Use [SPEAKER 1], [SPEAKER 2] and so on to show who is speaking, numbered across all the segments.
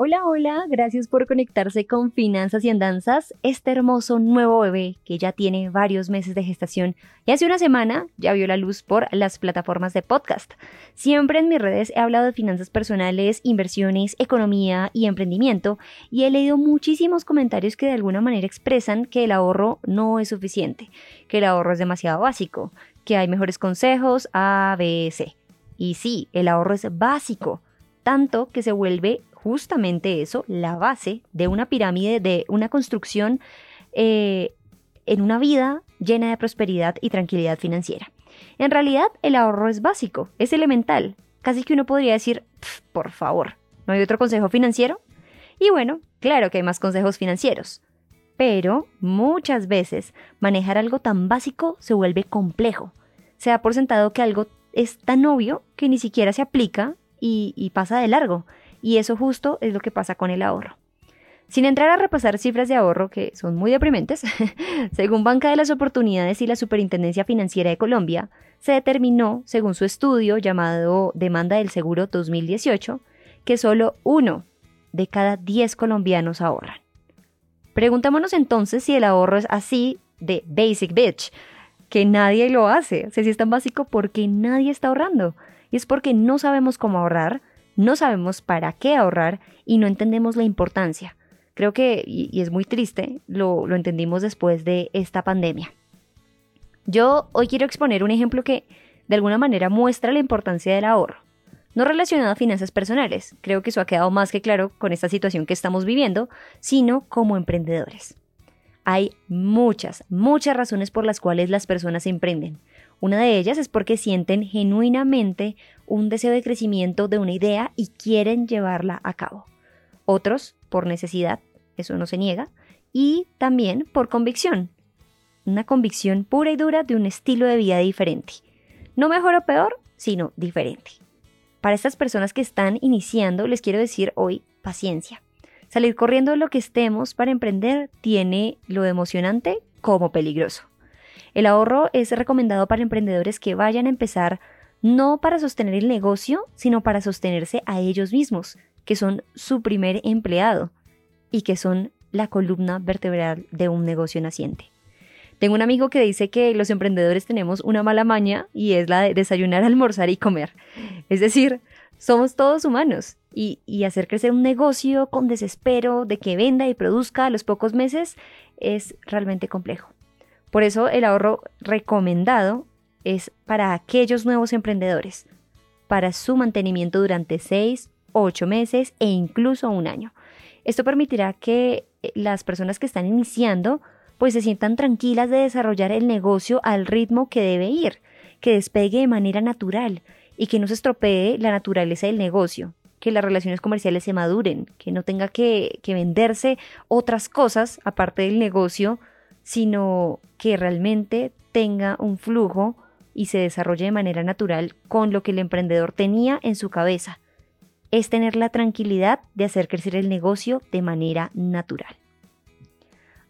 [SPEAKER 1] Hola, hola, gracias por conectarse con Finanzas y Andanzas, este hermoso nuevo bebé que ya tiene varios meses de gestación y hace una semana ya vio la luz por las plataformas de podcast. Siempre en mis redes he hablado de finanzas personales, inversiones, economía y emprendimiento y he leído muchísimos comentarios que de alguna manera expresan que el ahorro no es suficiente, que el ahorro es demasiado básico, que hay mejores consejos A, B, C. Y sí, el ahorro es básico, tanto que se vuelve justamente eso, la base de una pirámide, de una construcción eh, en una vida llena de prosperidad y tranquilidad financiera. En realidad, el ahorro es básico, es elemental. Casi que uno podría decir, por favor, ¿no hay otro consejo financiero? Y bueno, claro que hay más consejos financieros. Pero muchas veces manejar algo tan básico se vuelve complejo. Se da por sentado que algo es tan obvio que ni siquiera se aplica y pasa de largo. Y eso justo es lo que pasa con el ahorro. Sin entrar a repasar cifras de ahorro que son muy deprimentes, según Banca de las Oportunidades y la Superintendencia Financiera de Colombia, se determinó, según su estudio llamado Demanda del Seguro 2018, que solo uno de cada 10 colombianos ahorran. Preguntémonos entonces si el ahorro es así de basic bitch, que nadie lo hace. si es tan básico, porque nadie está ahorrando? Y es porque no sabemos cómo ahorrar, no sabemos para qué ahorrar y no entendemos la importancia. Creo que, y, es muy triste, lo, lo entendimos después de esta pandemia. Yo hoy quiero exponer un ejemplo que de alguna manera muestra la importancia del ahorro. No relacionado a finanzas personales, creo que eso ha quedado más que claro con esta situación que estamos viviendo, sino como emprendedores. Hay muchas, muchas razones por las cuales las personas emprenden. Una de ellas es porque sienten genuinamente un deseo de crecimiento de una idea y quieren llevarla a cabo. Otros por necesidad, eso no se niega, y también por convicción. Una convicción pura y dura de un estilo de vida diferente. No mejor o peor, sino diferente. Para estas personas que están iniciando, les quiero decir hoy paciencia. Salir corriendo de lo que estemos para emprender tiene lo emocionante como peligroso. El ahorro es recomendado para emprendedores que vayan a empezar no para sostener el negocio, sino para sostenerse a ellos mismos, que son su primer empleado y que son la columna vertebral de un negocio naciente. Tengo un amigo que dice que los emprendedores tenemos una mala maña y es la de desayunar, almorzar y comer. Es decir, somos todos humanos y, y, hacer crecer un negocio con desespero de que venda y produzca a los pocos meses es realmente complejo. Por eso el ahorro recomendado es para aquellos nuevos emprendedores, para su mantenimiento durante 6, 8 meses e incluso un año. Esto permitirá que eh, las personas que están iniciando pues se sientan tranquilas de desarrollar el negocio al ritmo que debe ir, que despegue de manera natural y que no se estropee la naturaleza del negocio, que las relaciones comerciales se maduren, que no tenga que, que venderse otras cosas aparte del negocio sino que realmente tenga un flujo y se desarrolle de manera natural con lo que el emprendedor tenía en su cabeza. Es tener la tranquilidad de hacer crecer el negocio de manera natural.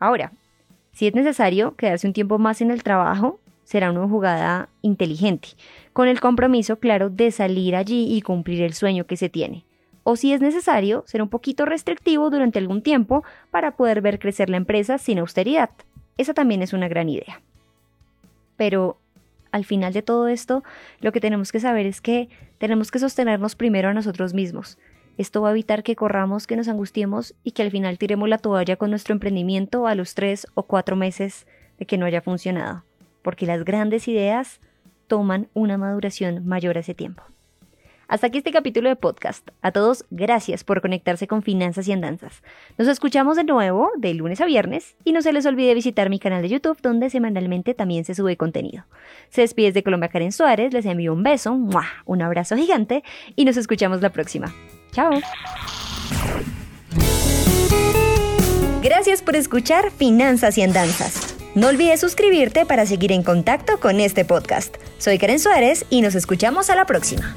[SPEAKER 1] Ahora, si es necesario quedarse un tiempo más en el trabajo, será una jugada inteligente, con el compromiso claro de salir allí y cumplir el sueño que se tiene. O si es necesario, ser un poquito restrictivo durante algún tiempo para poder ver crecer la empresa sin austeridad. Esa también es una gran idea. Pero al final de todo esto, lo que tenemos que saber es que tenemos que sostenernos primero a nosotros mismos. Esto va a evitar que corramos, que nos angustiemos y que al final tiremos la toalla con nuestro emprendimiento a los tres o cuatro meses de que no haya funcionado, porque las grandes ideas toman una maduración mayor a ese tiempo. Hasta aquí este capítulo de podcast. A todos, gracias por conectarse con Finanzas y Andanzas. Nos escuchamos de nuevo de lunes a viernes y no se les olvide visitar mi canal de YouTube donde semanalmente también se sube contenido. Se despide de Colombia Karen Suárez, les envío un beso, un abrazo gigante y nos escuchamos la próxima. Chao. Gracias por escuchar Finanzas y Andanzas. No olvides suscribirte para seguir en contacto con este podcast. Soy Karen Suárez y nos escuchamos a la próxima.